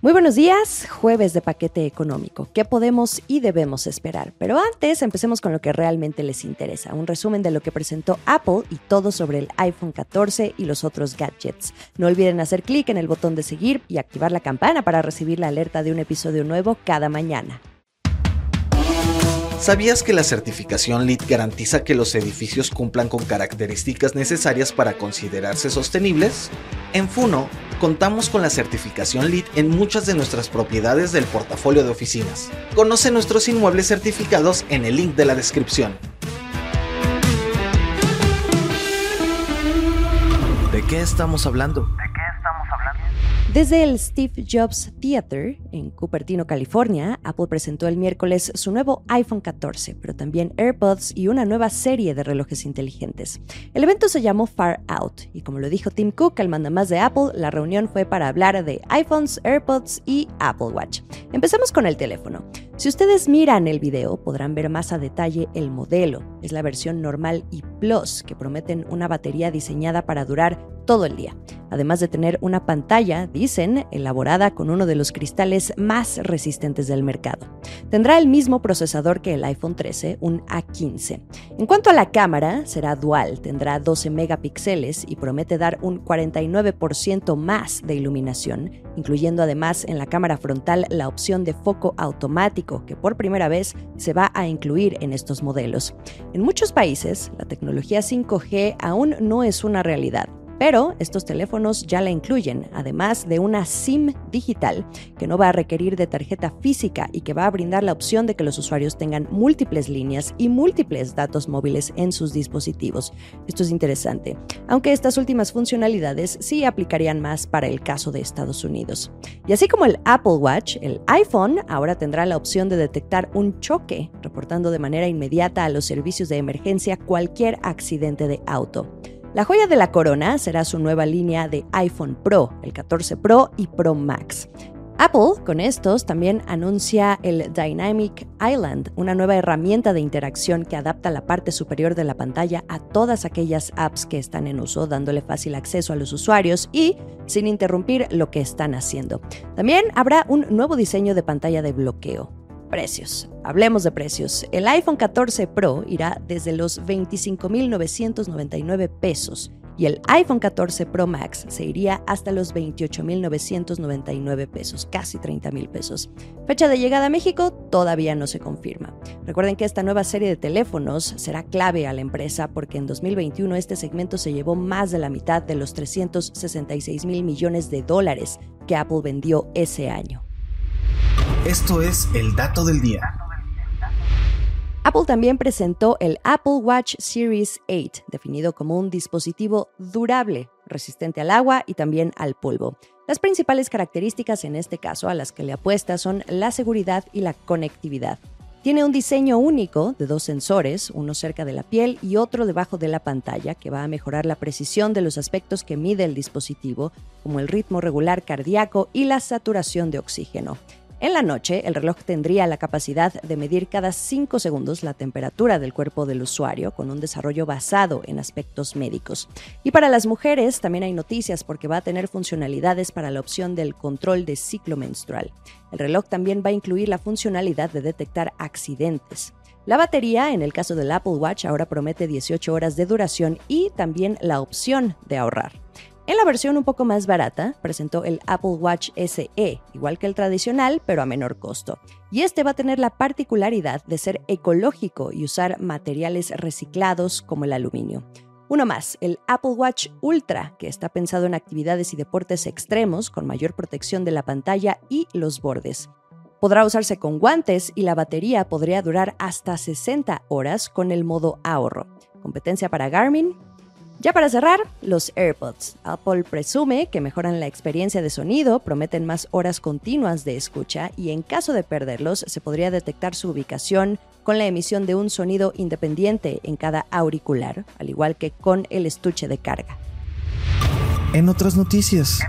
Muy buenos días, jueves de paquete económico. ¿Qué podemos y debemos esperar? Pero antes, empecemos con lo que realmente les interesa. Un resumen de lo que presentó Apple y todo sobre el iPhone 14 y los otros gadgets. No olviden hacer clic en el botón de seguir y activar la campana para recibir la alerta de un episodio nuevo cada mañana. ¿Sabías que la certificación LEED garantiza que los edificios cumplan con características necesarias para considerarse sostenibles? En Funo, contamos con la certificación LEED en muchas de nuestras propiedades del portafolio de oficinas. Conoce nuestros inmuebles certificados en el link de la descripción. ¿De qué estamos hablando? Desde el Steve Jobs Theater en Cupertino, California, Apple presentó el miércoles su nuevo iPhone 14, pero también AirPods y una nueva serie de relojes inteligentes. El evento se llamó Far Out y como lo dijo Tim Cook, el mandamás de Apple, la reunión fue para hablar de iPhones, AirPods y Apple Watch. Empezamos con el teléfono. Si ustedes miran el video, podrán ver más a detalle el modelo. Es la versión normal y Plus, que prometen una batería diseñada para durar todo el día además de tener una pantalla, dicen, elaborada con uno de los cristales más resistentes del mercado. Tendrá el mismo procesador que el iPhone 13, un A15. En cuanto a la cámara, será dual, tendrá 12 megapíxeles y promete dar un 49% más de iluminación, incluyendo además en la cámara frontal la opción de foco automático, que por primera vez se va a incluir en estos modelos. En muchos países, la tecnología 5G aún no es una realidad pero estos teléfonos ya la incluyen, además de una SIM digital que no va a requerir de tarjeta física y que va a brindar la opción de que los usuarios tengan múltiples líneas y múltiples datos móviles en sus dispositivos. Esto es interesante, aunque estas últimas funcionalidades sí aplicarían más para el caso de Estados Unidos. Y así como el Apple Watch, el iPhone ahora tendrá la opción de detectar un choque, reportando de manera inmediata a los servicios de emergencia cualquier accidente de auto. La joya de la corona será su nueva línea de iPhone Pro, el 14 Pro y Pro Max. Apple con estos también anuncia el Dynamic Island, una nueva herramienta de interacción que adapta la parte superior de la pantalla a todas aquellas apps que están en uso, dándole fácil acceso a los usuarios y sin interrumpir lo que están haciendo. También habrá un nuevo diseño de pantalla de bloqueo. Precios. Hablemos de precios. El iPhone 14 Pro irá desde los 25.999 pesos y el iPhone 14 Pro Max se iría hasta los 28.999 pesos, casi 30.000 pesos. Fecha de llegada a México todavía no se confirma. Recuerden que esta nueva serie de teléfonos será clave a la empresa porque en 2021 este segmento se llevó más de la mitad de los 366 mil millones de dólares que Apple vendió ese año. Esto es el dato del día. Apple también presentó el Apple Watch Series 8, definido como un dispositivo durable, resistente al agua y también al polvo. Las principales características en este caso a las que le apuesta son la seguridad y la conectividad. Tiene un diseño único de dos sensores, uno cerca de la piel y otro debajo de la pantalla, que va a mejorar la precisión de los aspectos que mide el dispositivo, como el ritmo regular cardíaco y la saturación de oxígeno. En la noche, el reloj tendría la capacidad de medir cada 5 segundos la temperatura del cuerpo del usuario, con un desarrollo basado en aspectos médicos. Y para las mujeres también hay noticias porque va a tener funcionalidades para la opción del control de ciclo menstrual. El reloj también va a incluir la funcionalidad de detectar accidentes. La batería, en el caso del Apple Watch, ahora promete 18 horas de duración y también la opción de ahorrar. En la versión un poco más barata, presentó el Apple Watch SE, igual que el tradicional, pero a menor costo. Y este va a tener la particularidad de ser ecológico y usar materiales reciclados como el aluminio. Uno más, el Apple Watch Ultra, que está pensado en actividades y deportes extremos con mayor protección de la pantalla y los bordes. Podrá usarse con guantes y la batería podría durar hasta 60 horas con el modo ahorro. Competencia para Garmin, ya para cerrar, los AirPods. Apple presume que mejoran la experiencia de sonido, prometen más horas continuas de escucha y en caso de perderlos se podría detectar su ubicación con la emisión de un sonido independiente en cada auricular, al igual que con el estuche de carga. En otras noticias.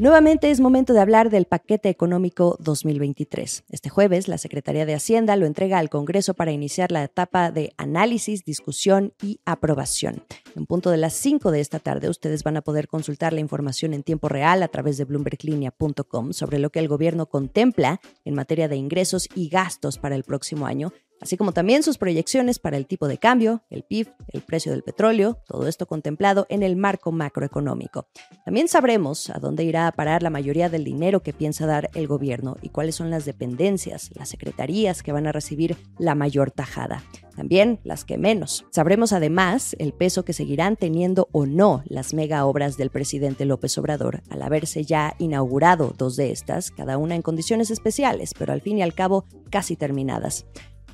Nuevamente es momento de hablar del paquete económico 2023. Este jueves, la Secretaría de Hacienda lo entrega al Congreso para iniciar la etapa de análisis, discusión y aprobación. En punto de las 5 de esta tarde, ustedes van a poder consultar la información en tiempo real a través de bloomberglinea.com sobre lo que el gobierno contempla en materia de ingresos y gastos para el próximo año así como también sus proyecciones para el tipo de cambio, el PIB, el precio del petróleo, todo esto contemplado en el marco macroeconómico. También sabremos a dónde irá a parar la mayoría del dinero que piensa dar el gobierno y cuáles son las dependencias, las secretarías que van a recibir la mayor tajada. También las que menos. Sabremos además el peso que seguirán teniendo o no las mega obras del presidente López Obrador, al haberse ya inaugurado dos de estas, cada una en condiciones especiales, pero al fin y al cabo casi terminadas.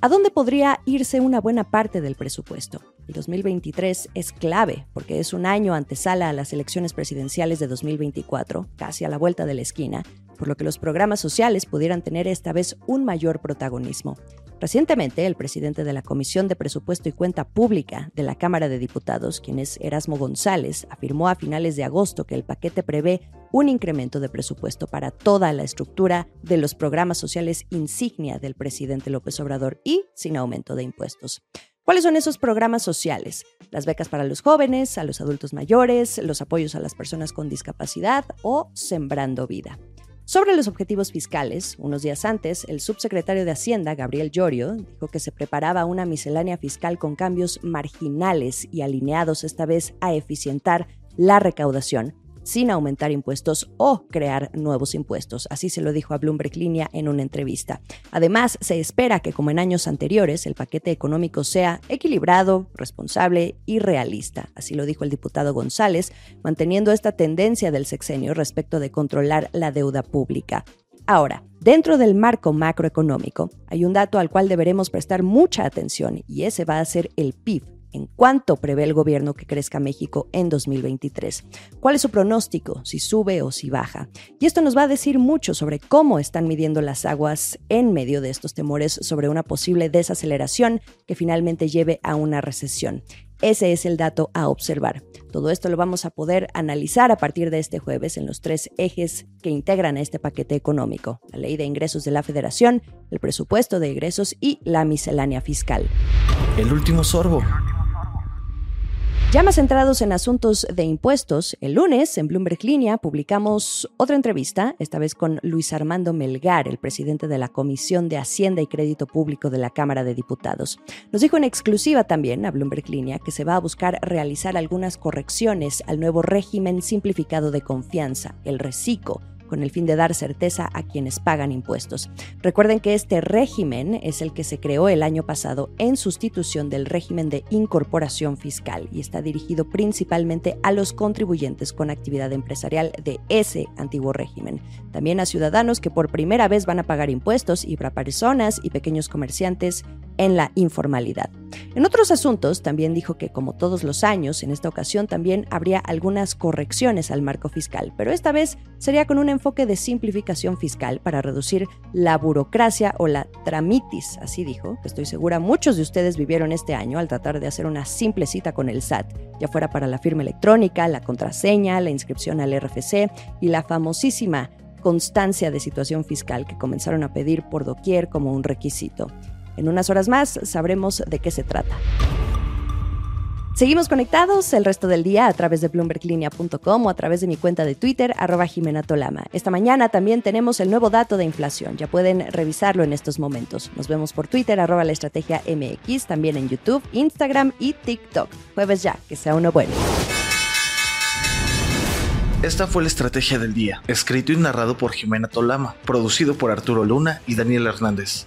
¿A dónde podría irse una buena parte del presupuesto? El 2023 es clave porque es un año antesala a las elecciones presidenciales de 2024, casi a la vuelta de la esquina, por lo que los programas sociales pudieran tener esta vez un mayor protagonismo. Recientemente, el presidente de la Comisión de Presupuesto y Cuenta Pública de la Cámara de Diputados, quien es Erasmo González, afirmó a finales de agosto que el paquete prevé un incremento de presupuesto para toda la estructura de los programas sociales insignia del presidente López Obrador y sin aumento de impuestos. ¿Cuáles son esos programas sociales? Las becas para los jóvenes, a los adultos mayores, los apoyos a las personas con discapacidad o Sembrando Vida. Sobre los objetivos fiscales, unos días antes, el subsecretario de Hacienda, Gabriel Llorio, dijo que se preparaba una miscelánea fiscal con cambios marginales y alineados esta vez a eficientar la recaudación sin aumentar impuestos o crear nuevos impuestos. Así se lo dijo a Bloomberg Línea en una entrevista. Además, se espera que, como en años anteriores, el paquete económico sea equilibrado, responsable y realista. Así lo dijo el diputado González, manteniendo esta tendencia del sexenio respecto de controlar la deuda pública. Ahora, dentro del marco macroeconómico, hay un dato al cual deberemos prestar mucha atención y ese va a ser el PIB, en cuánto prevé el gobierno que crezca México en 2023. ¿Cuál es su pronóstico? Si sube o si baja. Y esto nos va a decir mucho sobre cómo están midiendo las aguas en medio de estos temores sobre una posible desaceleración que finalmente lleve a una recesión. Ese es el dato a observar. Todo esto lo vamos a poder analizar a partir de este jueves en los tres ejes que integran este paquete económico, la ley de ingresos de la federación, el presupuesto de ingresos y la miscelánea fiscal. El último sorbo. Ya más centrados en asuntos de impuestos, el lunes en Bloomberg Línea publicamos otra entrevista, esta vez con Luis Armando Melgar, el presidente de la Comisión de Hacienda y Crédito Público de la Cámara de Diputados. Nos dijo en exclusiva también a Bloomberg Línea que se va a buscar realizar algunas correcciones al nuevo régimen simplificado de confianza, el RECICO con el fin de dar certeza a quienes pagan impuestos. Recuerden que este régimen es el que se creó el año pasado en sustitución del régimen de incorporación fiscal y está dirigido principalmente a los contribuyentes con actividad empresarial de ese antiguo régimen. También a ciudadanos que por primera vez van a pagar impuestos y para personas y pequeños comerciantes en la informalidad. En otros asuntos, también dijo que, como todos los años, en esta ocasión también habría algunas correcciones al marco fiscal, pero esta vez sería con un enfoque de simplificación fiscal para reducir la burocracia o la tramitis, así dijo, que estoy segura muchos de ustedes vivieron este año al tratar de hacer una simple cita con el SAT, ya fuera para la firma electrónica, la contraseña, la inscripción al RFC y la famosísima constancia de situación fiscal que comenzaron a pedir por doquier como un requisito. En unas horas más sabremos de qué se trata. Seguimos conectados el resto del día a través de bloomberglinea.com o a través de mi cuenta de Twitter, arroba Jimena Tolama. Esta mañana también tenemos el nuevo dato de inflación. Ya pueden revisarlo en estos momentos. Nos vemos por Twitter, arroba la estrategia MX, también en YouTube, Instagram y TikTok. Jueves ya, que sea uno bueno. Esta fue la estrategia del día, escrito y narrado por Jimena Tolama, producido por Arturo Luna y Daniel Hernández.